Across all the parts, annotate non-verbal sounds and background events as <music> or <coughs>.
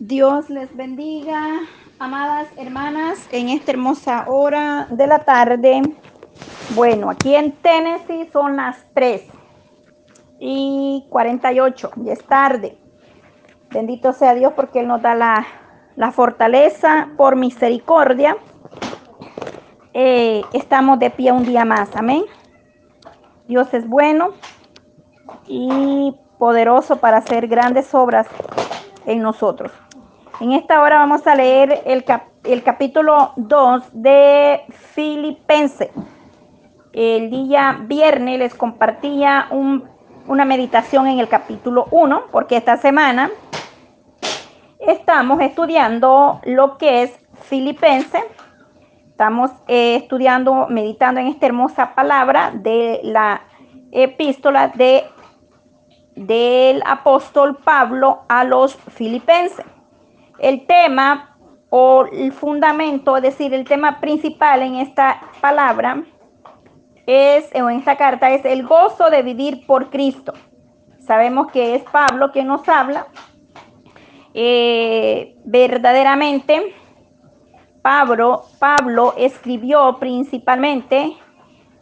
Dios les bendiga, amadas hermanas, en esta hermosa hora de la tarde. Bueno, aquí en Tennessee son las 3 y 48, ya es tarde. Bendito sea Dios porque Él nos da la, la fortaleza por misericordia. Eh, estamos de pie un día más, amén. Dios es bueno y poderoso para hacer grandes obras en nosotros. En esta hora vamos a leer el, el capítulo 2 de Filipense. El día viernes les compartía una meditación en el capítulo 1, porque esta semana estamos estudiando lo que es Filipense. Estamos eh, estudiando, meditando en esta hermosa palabra de la epístola de, del apóstol Pablo a los filipenses. El tema o el fundamento, es decir, el tema principal en esta palabra es, o en esta carta, es el gozo de vivir por Cristo. Sabemos que es Pablo quien nos habla. Eh, verdaderamente, Pablo, Pablo escribió principalmente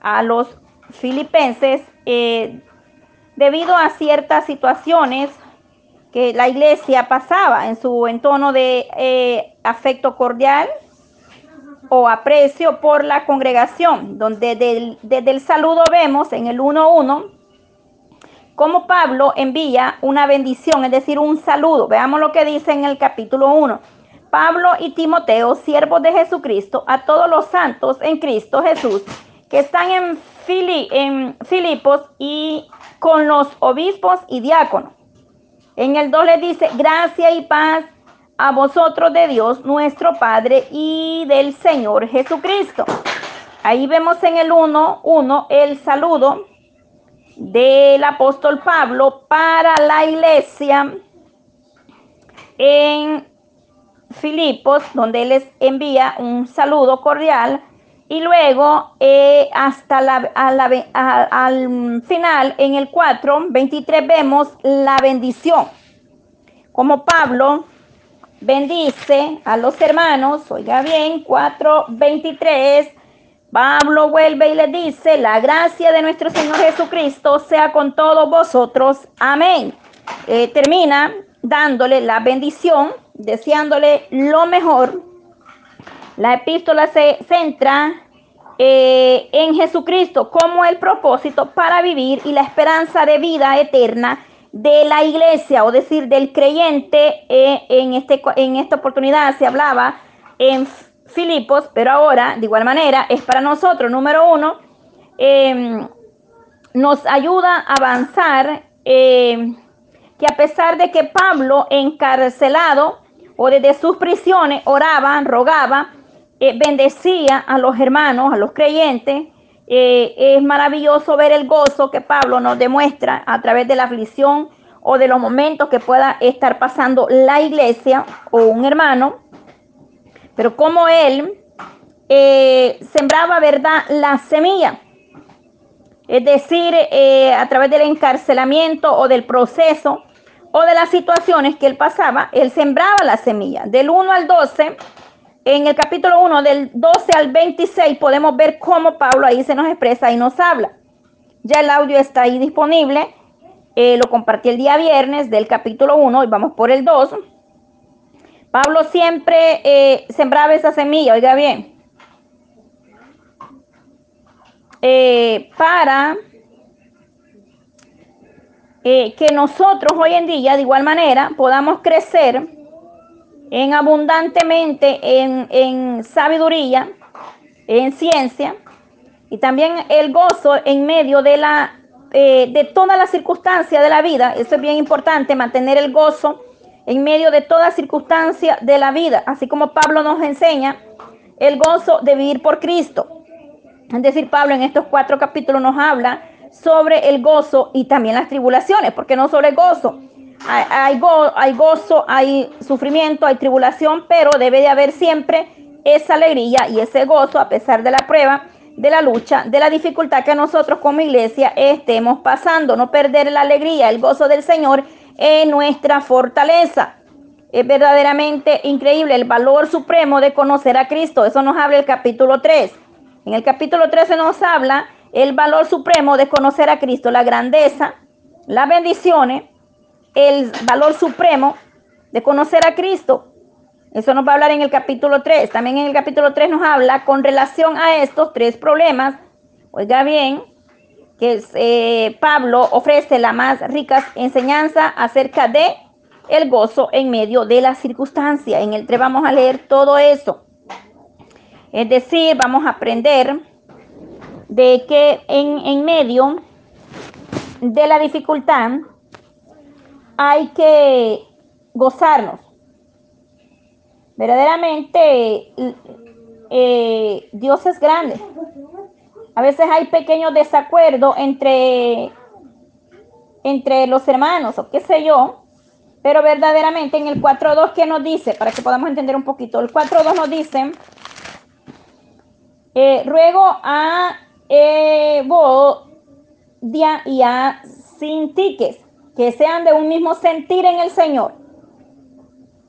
a los filipenses eh, debido a ciertas situaciones que la iglesia pasaba en su entorno de eh, afecto cordial o aprecio por la congregación, donde desde el saludo vemos en el 1.1 cómo Pablo envía una bendición, es decir, un saludo. Veamos lo que dice en el capítulo 1. Pablo y Timoteo, siervos de Jesucristo, a todos los santos en Cristo Jesús, que están en, en Filipos y con los obispos y diáconos en el 2 le dice, gracia y paz a vosotros de Dios nuestro Padre y del Señor Jesucristo. Ahí vemos en el 1, 1 el saludo del apóstol Pablo para la iglesia en Filipos, donde les envía un saludo cordial y luego eh, hasta la, al final, en el 4, 23, vemos la bendición. Como Pablo bendice a los hermanos, oiga bien, 4, 23. Pablo vuelve y le dice, la gracia de nuestro Señor Jesucristo sea con todos vosotros. Amén. Eh, termina dándole la bendición, deseándole lo mejor la epístola se centra eh, en Jesucristo como el propósito para vivir y la esperanza de vida eterna de la iglesia, o decir, del creyente. Eh, en, este, en esta oportunidad se hablaba en Filipos, pero ahora, de igual manera, es para nosotros, número uno, em, nos ayuda a avanzar, em, que a pesar de que Pablo encarcelado o desde sus prisiones oraba, rogaba, eh, bendecía a los hermanos, a los creyentes. Eh, es maravilloso ver el gozo que Pablo nos demuestra a través de la aflicción o de los momentos que pueda estar pasando la iglesia o un hermano. Pero como él eh, sembraba, ¿verdad?, la semilla. Es decir, a través del encarcelamiento o del proceso o de las situaciones que él pasaba, él sembraba la semilla. Del 1 al 12 en el capítulo 1, del 12 al 26, podemos ver cómo Pablo ahí se nos expresa y nos habla. Ya el audio está ahí disponible. Eh, lo compartí el día viernes del capítulo 1 y vamos por el 2. Pablo siempre eh, sembraba esa semilla, oiga bien, eh, para que nosotros hoy en día de igual manera podamos crecer en abundantemente en, sabiduría, en ciencia, y también el gozo en medio de la eh, de todas las circunstancias de la vida. Eso es bien importante, mantener el gozo en medio de toda circunstancia de la vida, así como Pablo nos enseña el gozo de vivir por Cristo. Es decir, Pablo en estos cuatro capítulos nos habla sobre el gozo y también las tribulaciones, porque no solo el gozo, hay, hay gozo, hay sufrimiento, hay tribulación, pero debe de haber siempre esa alegría y ese gozo a pesar de la prueba, de la lucha, de la dificultad que nosotros como iglesia estemos pasando. No perder la alegría, el gozo del Señor en nuestra fortaleza. Es verdaderamente increíble el valor supremo de conocer a Cristo. Eso nos habla el capítulo 3. En el capítulo 3 se nos habla el valor supremo de conocer a Cristo, la grandeza, las bendiciones, el valor supremo de conocer a Cristo. Eso nos va a hablar en el capítulo 3. También en el capítulo 3 nos habla con relación a estos tres problemas. Oiga bien, que eh, Pablo ofrece la más rica enseñanza acerca de el gozo en medio de la circunstancia. En el 3 vamos a leer todo eso. Es decir, vamos a aprender de que en, en medio de la dificultad hay que gozarnos. Verdaderamente, eh, Dios es grande. A veces hay pequeños desacuerdos entre, entre los hermanos o qué sé yo, pero verdaderamente en el 4.2 que nos dice, para que podamos entender un poquito, el 4.2 nos dice, eh, ruego a Evodia y a Sintiques que sean de un mismo sentir en el Señor.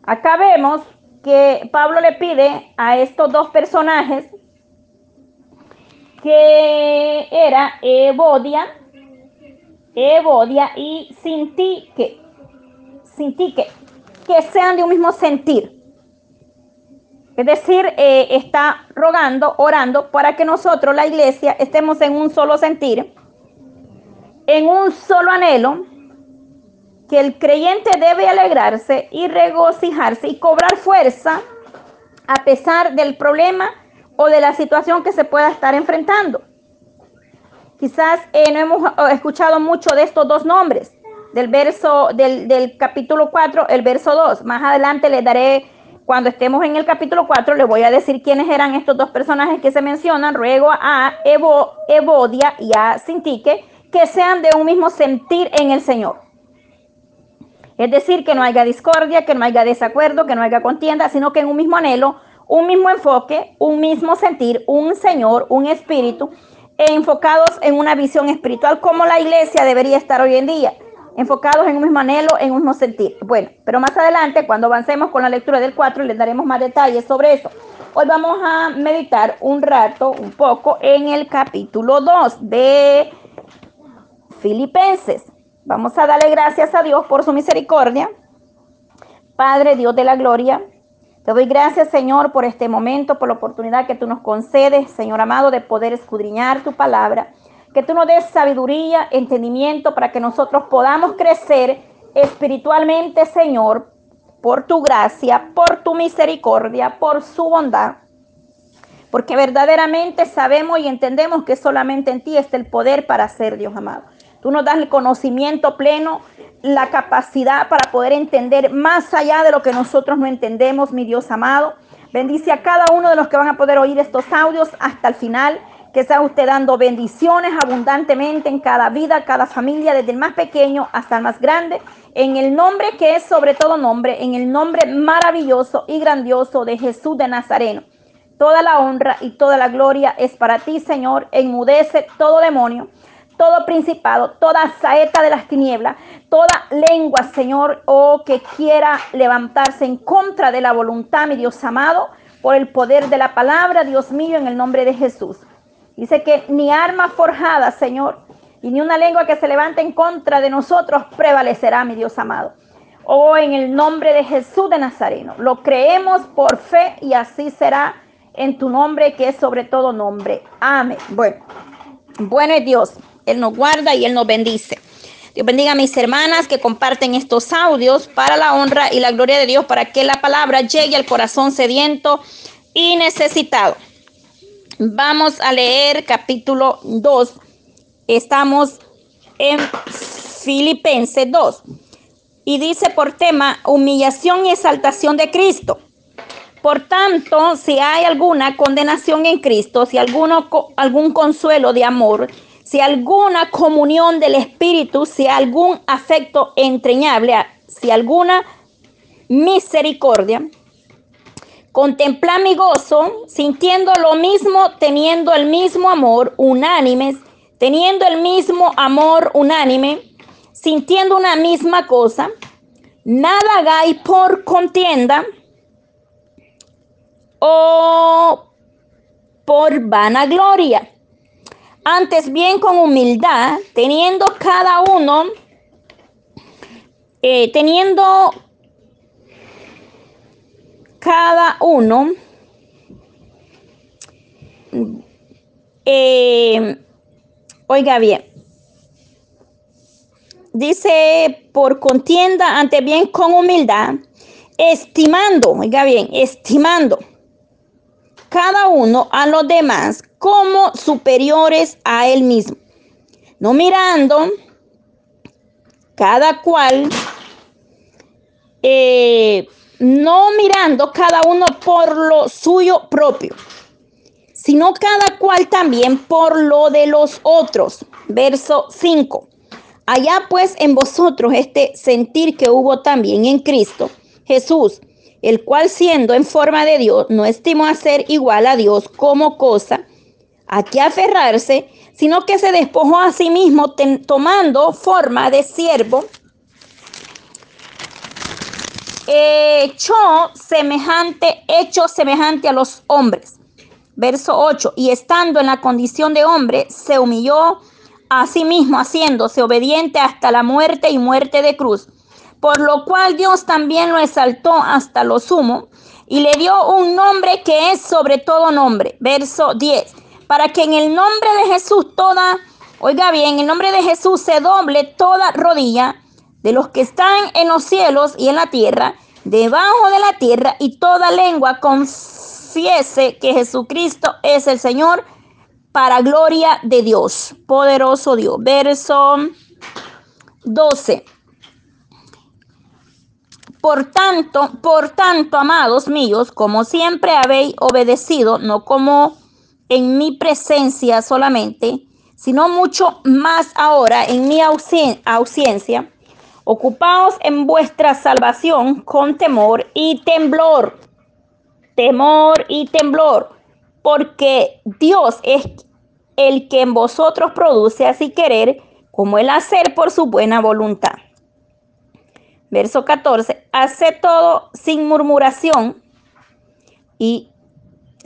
Acá vemos que Pablo le pide a estos dos personajes que era Evodia, Evodia y Sintique, Sintique, que sean de un mismo sentir. Es decir, eh, está rogando, orando para que nosotros, la iglesia, estemos en un solo sentir, en un solo anhelo, que el creyente debe alegrarse y regocijarse y cobrar fuerza a pesar del problema o de la situación que se pueda estar enfrentando. Quizás eh, no hemos escuchado mucho de estos dos nombres, del verso del, del capítulo 4, el verso 2. Más adelante les daré, cuando estemos en el capítulo 4, les voy a decir quiénes eran estos dos personajes que se mencionan. Ruego a Evo, y a Sintique que sean de un mismo sentir en el Señor. Es decir, que no haya discordia, que no haya desacuerdo, que no haya contienda, sino que en un mismo anhelo un mismo enfoque, un mismo sentir, un Señor, un espíritu, e enfocados en una visión espiritual como la iglesia debería estar hoy en día, enfocados en un mismo anhelo, en un mismo sentir. Bueno, pero más adelante, cuando avancemos con la lectura del 4, les daremos más detalles sobre eso. Hoy vamos a meditar un rato, un poco, en el capítulo 2 de Filipenses. Vamos a darle gracias a Dios por su misericordia. Padre, Dios de la gloria, te doy gracias, Señor, por este momento, por la oportunidad que tú nos concedes, Señor amado, de poder escudriñar tu palabra. Que tú nos des sabiduría, entendimiento para que nosotros podamos crecer espiritualmente, Señor, por tu gracia, por tu misericordia, por su bondad. Porque verdaderamente sabemos y entendemos que solamente en ti está el poder para ser Dios amado. Tú nos das el conocimiento pleno la capacidad para poder entender más allá de lo que nosotros no entendemos, mi Dios amado. Bendice a cada uno de los que van a poder oír estos audios hasta el final. Que sea usted dando bendiciones abundantemente en cada vida, cada familia, desde el más pequeño hasta el más grande. En el nombre que es sobre todo nombre, en el nombre maravilloso y grandioso de Jesús de Nazareno. Toda la honra y toda la gloria es para ti, Señor. Enmudece todo demonio todo principado, toda saeta de las tinieblas, toda lengua, Señor, oh, que quiera levantarse en contra de la voluntad, mi Dios amado, por el poder de la palabra, Dios mío, en el nombre de Jesús. Dice que ni arma forjada, Señor, y ni una lengua que se levante en contra de nosotros prevalecerá, mi Dios amado. Oh, en el nombre de Jesús de Nazareno. Lo creemos por fe y así será en tu nombre, que es sobre todo nombre. Amén. Bueno, bueno es Dios. Él nos guarda y Él nos bendice. Dios bendiga a mis hermanas que comparten estos audios para la honra y la gloria de Dios, para que la palabra llegue al corazón sediento y necesitado. Vamos a leer capítulo 2. Estamos en Filipenses 2. Y dice por tema humillación y exaltación de Cristo. Por tanto, si hay alguna condenación en Cristo, si alguno, algún consuelo de amor, si alguna comunión del Espíritu, si algún afecto entrañable, si alguna misericordia. Contempla mi gozo, sintiendo lo mismo, teniendo el mismo amor unánime, teniendo el mismo amor unánime, sintiendo una misma cosa. Nada hagáis por contienda o por vanagloria. Antes bien con humildad, teniendo cada uno, eh, teniendo cada uno, eh, oiga bien, dice por contienda, ante bien con humildad, estimando, oiga bien, estimando cada uno a los demás como superiores a él mismo, no mirando cada cual, eh, no mirando cada uno por lo suyo propio, sino cada cual también por lo de los otros. Verso 5. Allá pues en vosotros este sentir que hubo también en Cristo Jesús, el cual siendo en forma de Dios, no estimó a ser igual a Dios como cosa a que aferrarse, sino que se despojó a sí mismo tomando forma de siervo, hecho semejante, hecho semejante a los hombres. Verso 8, y estando en la condición de hombre, se humilló Asimismo, haciéndose obediente hasta la muerte y muerte de cruz, por lo cual Dios también lo exaltó hasta lo sumo y le dio un nombre que es sobre todo nombre. Verso 10, para que en el nombre de Jesús toda, oiga bien, en el nombre de Jesús se doble toda rodilla de los que están en los cielos y en la tierra, debajo de la tierra, y toda lengua confiese que Jesucristo es el Señor para gloria de Dios, poderoso Dios. Verso 12. Por tanto, por tanto, amados míos, como siempre habéis obedecido, no como en mi presencia solamente, sino mucho más ahora en mi ausencia, ocupaos en vuestra salvación con temor y temblor. Temor y temblor, porque Dios es el que en vosotros produce así querer como el hacer por su buena voluntad. Verso 14, hace todo sin murmuración y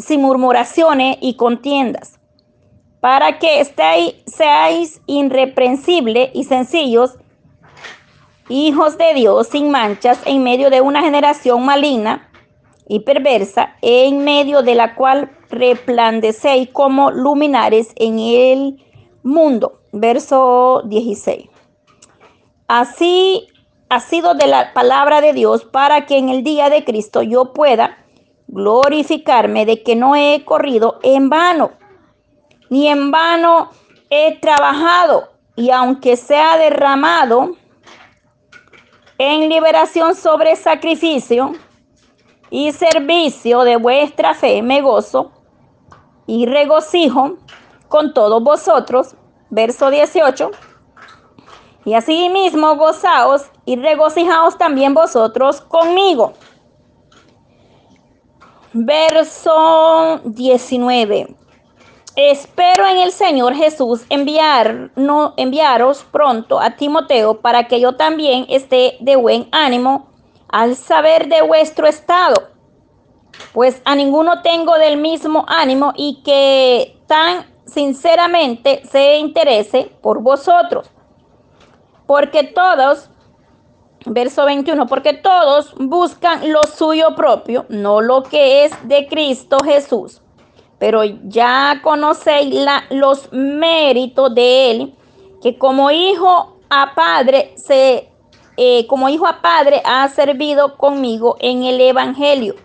sin murmuraciones y contiendas, para que estéis, seáis irreprensibles y sencillos, hijos de Dios sin manchas en medio de una generación maligna y perversa, en medio de la cual resplandecéis como luminares en el mundo. Verso 16. Así ha sido de la palabra de Dios para que en el día de Cristo yo pueda glorificarme de que no he corrido en vano, ni en vano he trabajado, y aunque sea derramado en liberación sobre sacrificio, y servicio de vuestra fe me gozo y regocijo con todos vosotros. Verso 18. Y así mismo gozaos y regocijaos también vosotros conmigo. Verso 19. Espero en el Señor Jesús enviar, no, enviaros pronto a Timoteo para que yo también esté de buen ánimo al saber de vuestro estado, pues a ninguno tengo del mismo ánimo y que tan sinceramente se interese por vosotros. Porque todos, verso 21, porque todos buscan lo suyo propio, no lo que es de Cristo Jesús. Pero ya conocéis los méritos de Él, que como hijo a padre se eh, como hijo a padre, ha servido conmigo en el Evangelio.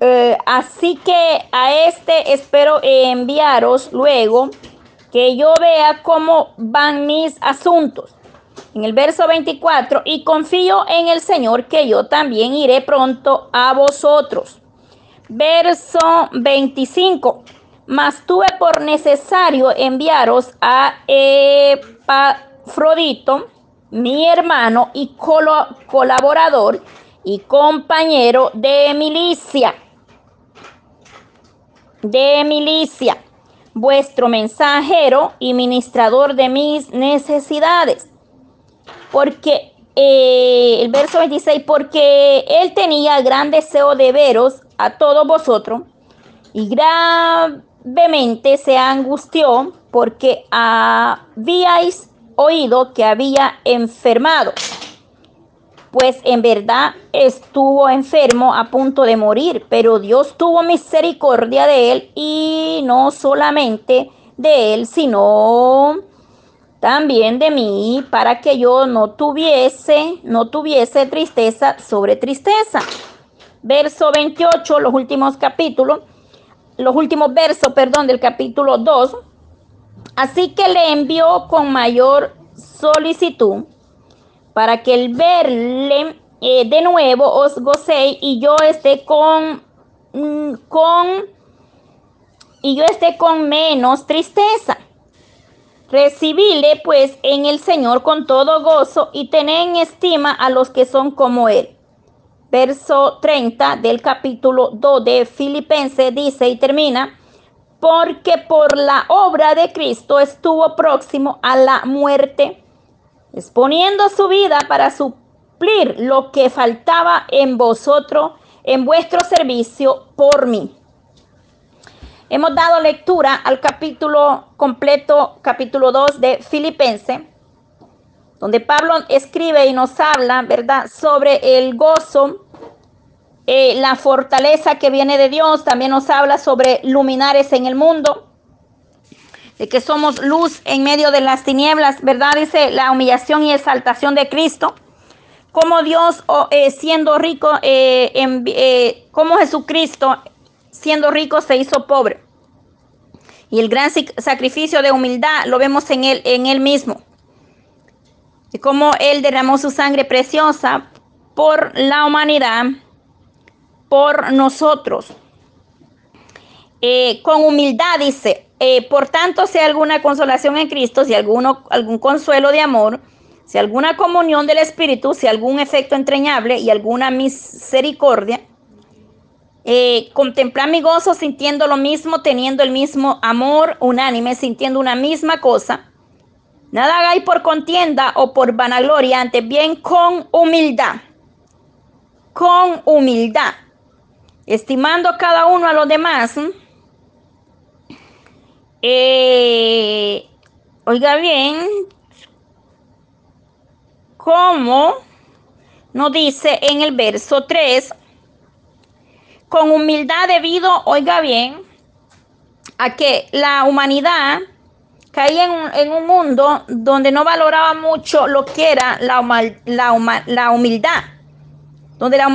Eh, así que a este espero enviaros luego que yo vea cómo van mis asuntos. En el verso 24, y confío en el Señor que yo también iré pronto a vosotros. Verso 25 mas tuve por necesario enviaros a Epafrodito, mi hermano y colaborador y compañero de milicia, de milicia, vuestro mensajero y ministrador de mis necesidades. porque eh, el verso 26, porque él tenía gran deseo de veros a todos vosotros y gravemente se angustió porque habíais oído que había enfermado. Pues en verdad estuvo enfermo a punto de morir, pero Dios tuvo misericordia de él y no solamente de él, sino también de mí, para que yo no tuviese, no tuviese tristeza sobre tristeza. Verso 28, los últimos capítulos, los últimos versos, perdón, del capítulo 2. Así que le envió con mayor solicitud para que el verle eh, de nuevo os gocéis y yo esté con, mm, con, y yo esté con menos tristeza. Recibile pues en el Señor con todo gozo y tened en estima a los que son como Él. Verso 30 del capítulo 2 de Filipenses dice y termina, porque por la obra de Cristo estuvo próximo a la muerte, exponiendo su vida para suplir lo que faltaba en vosotros, en vuestro servicio por mí. Hemos dado lectura al capítulo completo, capítulo 2 de Filipense, donde Pablo escribe y nos habla, ¿verdad?, sobre el gozo, eh, la fortaleza que viene de Dios. También nos habla sobre luminares en el mundo, de que somos luz en medio de las tinieblas, ¿verdad? Dice la humillación y exaltación de Cristo. Como Dios, eh, siendo rico, eh, en, como Jesucristo siendo rico se hizo pobre. Y el gran sacrificio de humildad lo vemos en él, en él mismo. Y cómo él derramó su sangre preciosa por la humanidad, por nosotros. Eh, con humildad dice, eh, por tanto, si alguna consolación en Cristo, si alguno, algún consuelo de amor, si alguna comunión del Espíritu, si algún efecto entrañable y alguna misericordia, eh, contemplar mi gozo sintiendo lo mismo, teniendo el mismo amor unánime, sintiendo una misma cosa. Nada hagáis por contienda o por vanagloria, antes bien con humildad. Con humildad. Estimando cada uno a los demás. Eh, oiga bien, como nos dice en el verso 3, con humildad debido, oiga bien, a que la humanidad caía en un, mundo donde no valoraba mucho lo que era la, la, humildad, donde la,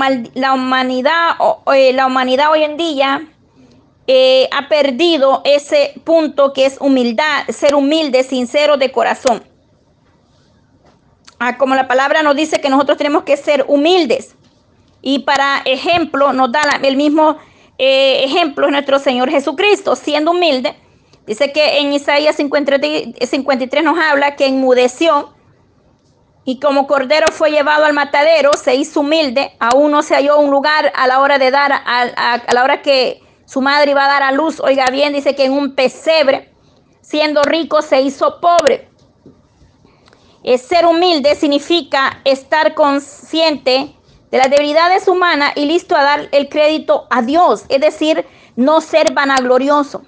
humanidad, eh, la humanidad hoy en día eh, ha perdido ese punto que es humildad, ser humilde, sincero de corazón. Ah, como la palabra nos dice que nosotros tenemos que ser humildes. Y para ejemplo, nos da el mismo eh, ejemplo nuestro Señor Jesucristo, siendo humilde. Dice que en Isaías 53 nos habla que enmudeció y como cordero fue llevado al matadero, se hizo humilde, aún no se halló un lugar a la hora de dar, a, a, la hora que su madre iba a dar a luz, oiga bien, dice que en un pesebre, siendo rico, se hizo pobre. ser humilde significa estar consciente de las debilidades humanas y listo a dar el crédito a Dios, es decir, no ser vanaglorioso,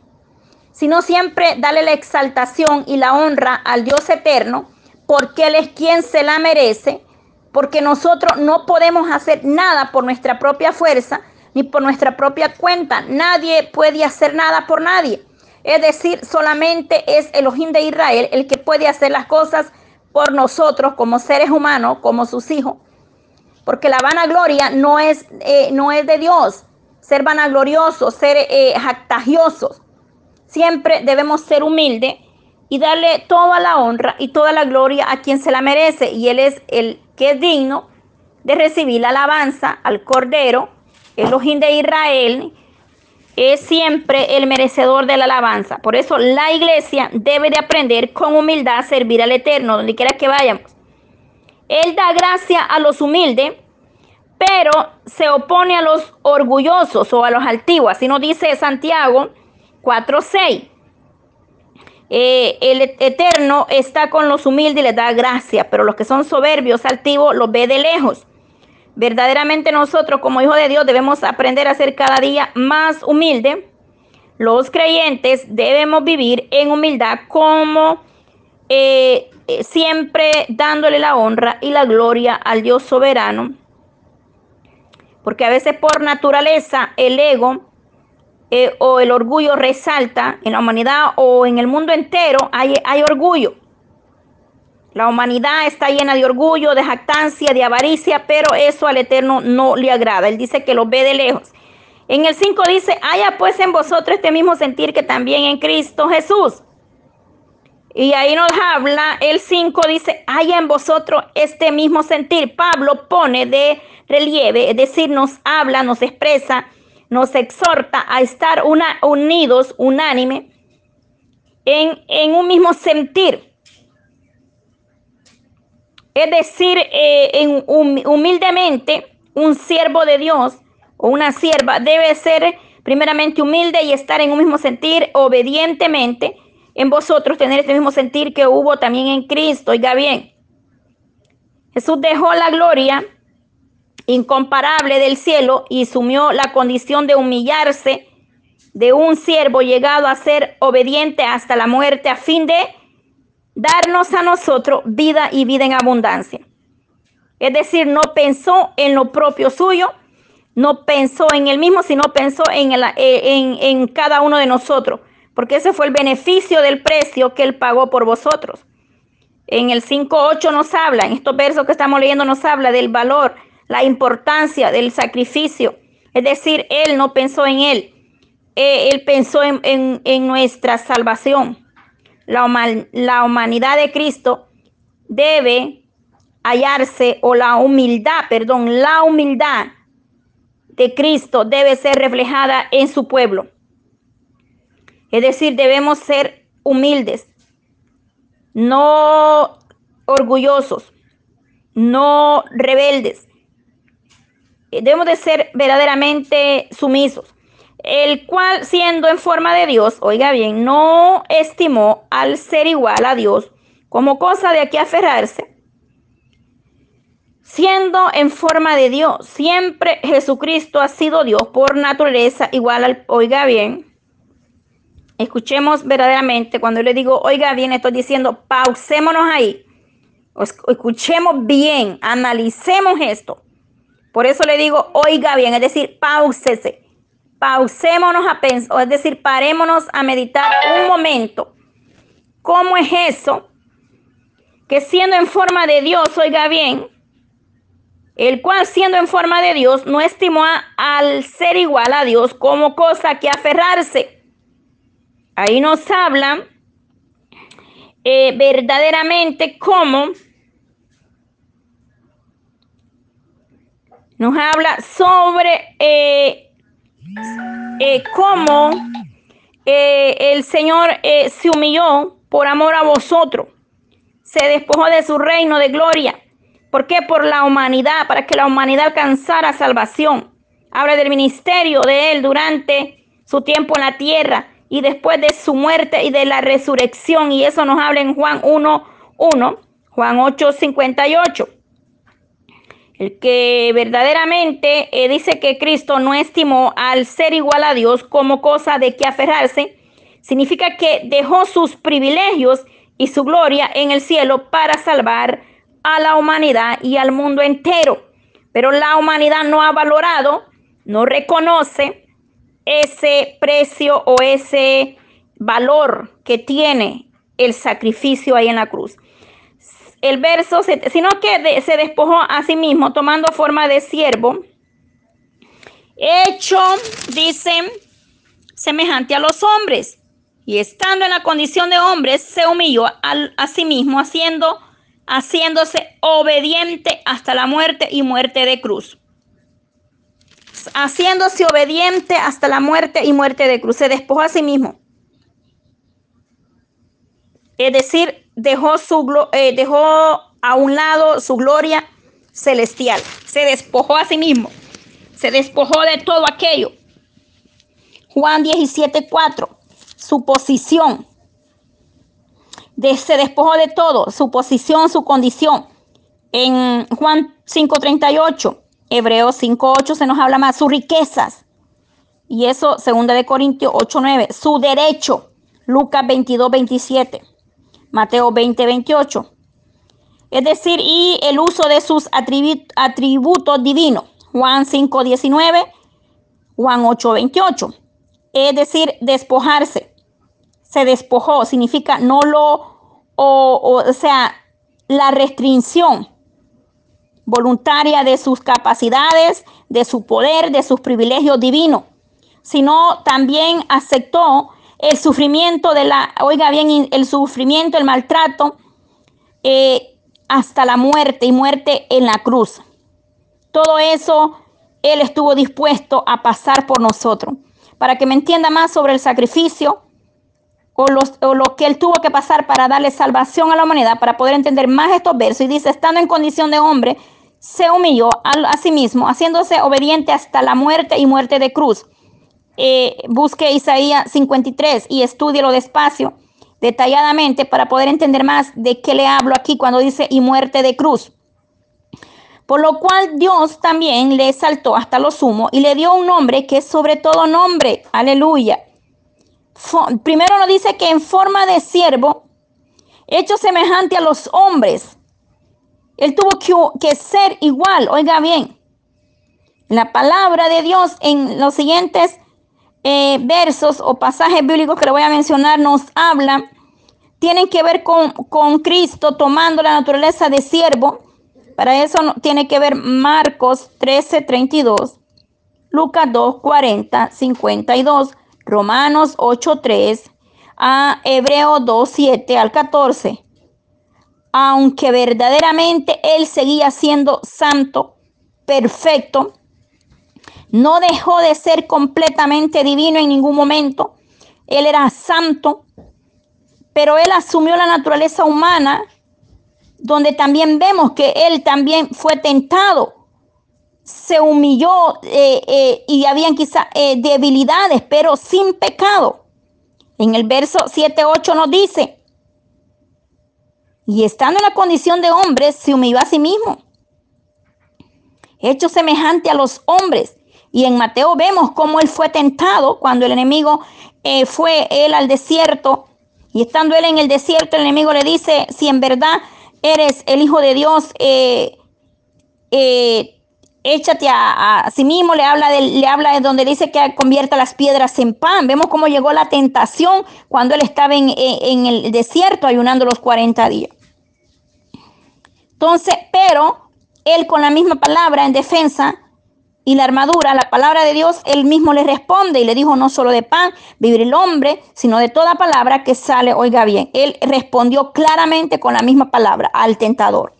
sino siempre darle la exaltación y la honra al Dios eterno, porque Él es quien se la merece, porque nosotros no podemos hacer nada por nuestra propia fuerza ni por nuestra propia cuenta. Nadie puede hacer nada por nadie. Es decir, solamente es Elohim de Israel el que puede hacer las cosas por nosotros como seres humanos, como sus hijos porque la vanagloria no es, eh, no es de Dios. Ser vanagloriosos, ser eh, jactagiosos. Siempre debemos ser humildes y darle toda la honra y toda la gloria a quien se la merece. Y Él es el que es digno de recibir la alabanza al Cordero, el ojín de Israel, es siempre el merecedor de la alabanza. Por eso la iglesia debe de aprender con humildad a servir al Eterno, donde quiera que vayamos. Él da gracia a los humildes, pero se opone a los orgullosos o a los altivos. Así nos dice Santiago 4:6. eh, el Eterno está con los humildes y les da gracia, pero los que son soberbios, altivos, los ve de lejos. Verdaderamente nosotros como hijos de Dios debemos aprender a ser cada día más humilde. Los creyentes debemos vivir en humildad como eh, eh, siempre dándole la honra y la gloria al Dios soberano. Porque a veces por naturaleza el ego eh, o el orgullo resalta en la humanidad o en el mundo entero, hay, hay orgullo. La humanidad está llena de orgullo, de jactancia, de avaricia, pero eso al Eterno no le agrada. Él dice que lo ve de lejos. En el 5 dice, haya pues en vosotros este mismo sentir que también en Cristo Jesús. Y ahí nos habla, el 5 dice, haya en vosotros este mismo sentir. Pablo pone de relieve, es decir, nos habla, nos expresa nos exhorta a estar unidos, unánime, en, un mismo sentir. Es decir, eh, en, humildemente, un siervo de Dios o una sierva debe ser primeramente humilde y estar en un mismo sentir, obedientemente, en vosotros tener este mismo sentir que hubo también en Cristo. Oiga bien, Jesús dejó la gloria incomparable del cielo y sumió la condición de humillarse de un siervo llegado a ser obediente hasta la muerte a fin de darnos a nosotros vida y vida en abundancia. Es decir, no pensó en lo propio suyo, no pensó en él mismo, sino pensó en, el, en, en cada uno de nosotros, porque ese fue el beneficio del precio que él pagó por vosotros. En el 5.8 nos habla, en estos versos que estamos leyendo nos habla del valor la importancia del sacrificio. Es decir, Él no pensó en Él, eh, Él pensó en, nuestra salvación. La, la humanidad de Cristo debe hallarse, o la humildad, perdón, la humildad de Cristo debe ser reflejada en su pueblo. Es decir, debemos ser humildes, no orgullosos, no rebeldes, debemos de ser verdaderamente sumisos, el cual siendo en forma de Dios, oiga bien, no estimó al ser igual a Dios como cosa de aquí aferrarse, siendo en forma de Dios, siempre Jesucristo ha sido Dios por naturaleza igual al, oiga bien, escuchemos verdaderamente, cuando le digo, oiga bien, estoy diciendo, pausémonos ahí, escuchemos bien, analicemos esto. Por eso le digo, oiga bien, es decir, pausese. Pausémonos a pensar, es decir, parémonos a meditar un momento. ¿Cómo es eso? Que siendo en forma de Dios, oiga bien, el cual siendo en forma de Dios no estimó al ser igual a Dios como cosa que aferrarse. Ahí nos habla eh, verdaderamente cómo nos habla sobre eh, eh, cómo eh, el Señor se humilló por amor a vosotros. Se despojó de su reino de gloria. ¿Por qué? Por la humanidad, para que la humanidad alcanzara salvación. Habla del ministerio de Él durante su tiempo en la tierra y después de su muerte y de la resurrección. Y eso nos habla en Juan 1, 1, Juan 8, 58. El que verdaderamente eh, dice que Cristo no estimó al ser igual a Dios como cosa de que aferrarse, significa que dejó sus privilegios y su gloria en el cielo para salvar a la humanidad y al mundo entero. Pero la humanidad no ha valorado, no reconoce ese precio o ese valor que tiene el sacrificio ahí en la cruz el verso, sino que se despojó a sí mismo tomando forma de siervo, hecho, dice, semejante a los hombres. Y estando en la condición de hombres, se humilló a, sí mismo, haciendo, haciéndose obediente hasta la muerte y muerte de cruz. Haciéndose obediente hasta la muerte y muerte de cruz. Se despojó a sí mismo. Es decir, dejó, su, eh, dejó a un lado su gloria celestial. Se despojó a sí mismo. Se despojó de todo aquello. Juan 17, 4. Su posición. se despojó de todo, su posición, su condición. En Juan 5.38, Hebreos 5.8 se nos habla más, sus riquezas. Y eso, segunda de Corintios 8.9, su derecho. Lucas 22.27, Mateo 20.28. Es decir, y el uso de sus atributos divinos. Juan 5.19, Juan 8.28. Es decir, despojarse se despojó, significa no lo, o, o, sea, la restricción voluntaria de sus capacidades, de su poder, de sus privilegios divinos, sino también aceptó el sufrimiento de la, oiga bien, el sufrimiento, el maltrato, eh, hasta la muerte y muerte en la cruz. Todo eso Él estuvo dispuesto a pasar por nosotros. Para que me entienda más sobre el sacrificio, o, lo que él tuvo que pasar para darle salvación a la humanidad, para poder entender más estos versos. Y dice, estando en condición de hombre, se humilló a, sí mismo, haciéndose obediente hasta la muerte y muerte de cruz. Eh, busque Isaías 53 y estudielo despacio, detalladamente, para poder entender más de qué le hablo aquí cuando dice y muerte de cruz. Por lo cual Dios también le exaltó hasta lo sumo y le dio un nombre que es sobre todo nombre. Aleluya primero nos dice que en forma de siervo, hecho semejante a los hombres, él tuvo que, ser igual, oiga bien, la palabra de Dios en los siguientes eh, versos o pasajes bíblicos que le voy a mencionar nos habla, tienen que ver con, con Cristo tomando la naturaleza de siervo. Para eso tiene que ver Marcos 13, 32, Lucas 2, 40, 52. Romanos 8.3 a Hebreo 2.7 al 14. Aunque verdaderamente Él seguía siendo santo, perfecto, no dejó de ser completamente divino en ningún momento. Él era santo, pero Él asumió la naturaleza humana, donde también vemos que Él también fue tentado se humilló eh, eh, y habían quizá eh, debilidades, pero sin pecado. En el verso 7-8 nos dice, y estando en la condición de hombre, se humilló a sí mismo, hecho semejante a los hombres. Y en Mateo vemos cómo él fue tentado cuando el enemigo fue él al desierto. Y estando él en el desierto, el enemigo le dice, si en verdad eres el Hijo de Dios, eh, échate a, sí mismo, le habla, de, le habla de donde dice que convierta las piedras en pan. Vemos cómo llegó la tentación cuando él estaba en, en el desierto ayunando los 40 días. Entonces, pero él con la misma palabra en defensa y la armadura, la palabra de Dios, él mismo le responde y le dijo, no solo de pan vivir el hombre, sino de toda palabra que sale, oiga bien. Él respondió claramente con la misma palabra al tentador.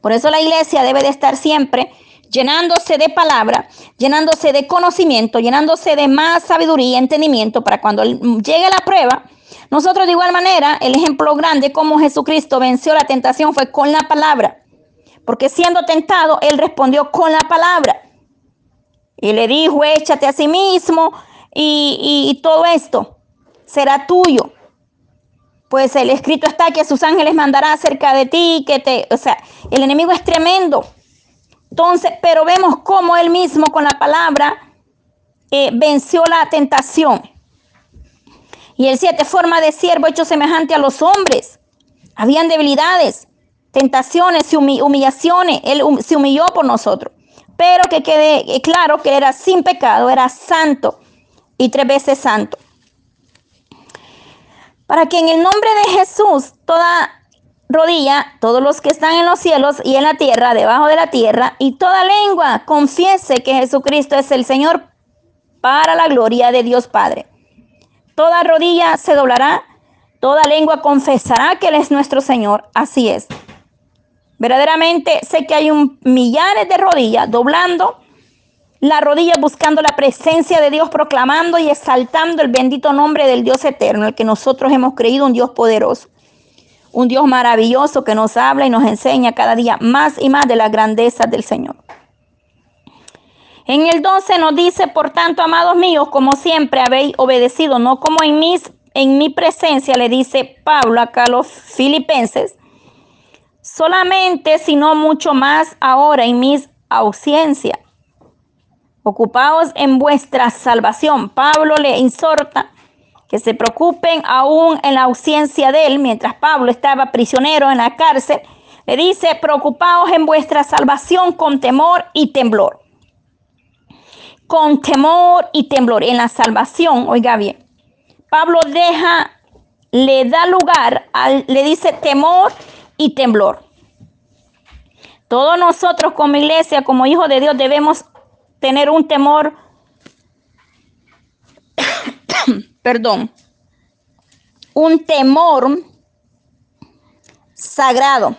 Por eso la iglesia debe de estar siempre llenándose de palabra, llenándose de conocimiento, llenándose de más sabiduría y entendimiento para cuando llegue la prueba. Nosotros de igual manera, el ejemplo grande como Jesucristo venció la tentación fue con la palabra. Porque siendo tentado, él respondió con la palabra. Y le dijo, échate a sí mismo y, todo esto será tuyo pues el escrito está que sus ángeles mandará cerca de ti, que te, o sea, el enemigo es tremendo. Entonces, pero vemos cómo él mismo con la palabra eh, venció la tentación. Y el siete, forma de siervo hecho semejante a los hombres. Habían debilidades, tentaciones, humillaciones. Él se humilló por nosotros. Pero que quede claro que era sin pecado, era santo y tres veces santo para que en el nombre de Jesús toda rodilla, todos los que están en los cielos y en la tierra, debajo de la tierra, y toda lengua confiese que Jesucristo es el Señor para la gloria de Dios Padre. Toda rodilla se doblará, toda lengua confesará que Él es nuestro Señor. Así es. Verdaderamente sé que hay un millares de rodillas doblando la rodilla buscando la presencia de Dios, proclamando y exaltando el bendito nombre del Dios eterno, el que nosotros hemos creído, un Dios poderoso, un Dios maravilloso que nos habla y nos enseña cada día más y más de la grandeza del Señor. En el 12 nos dice, por tanto, amados míos, como siempre habéis obedecido, no como en mis en mi presencia, le dice Pablo acá a los filipenses, solamente, sino mucho más ahora en mis ausencia. Ocupaos en vuestra salvación. Pablo le insorta que se preocupen aún en la ausencia de él, mientras Pablo estaba prisionero en la cárcel. Le dice, preocupaos en vuestra salvación con temor y temblor. Con temor y temblor. En la salvación, oiga bien, Pablo deja, le da lugar, le dice temor y temblor. Todos nosotros como iglesia, como hijos de Dios, debemos tener un temor, <coughs> perdón, un temor sagrado,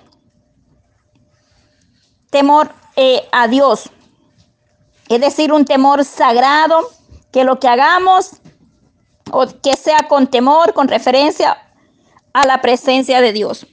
temor eh, a Dios, es decir, un temor sagrado, que lo que hagamos o que sea con temor, con referencia a la presencia de Dios.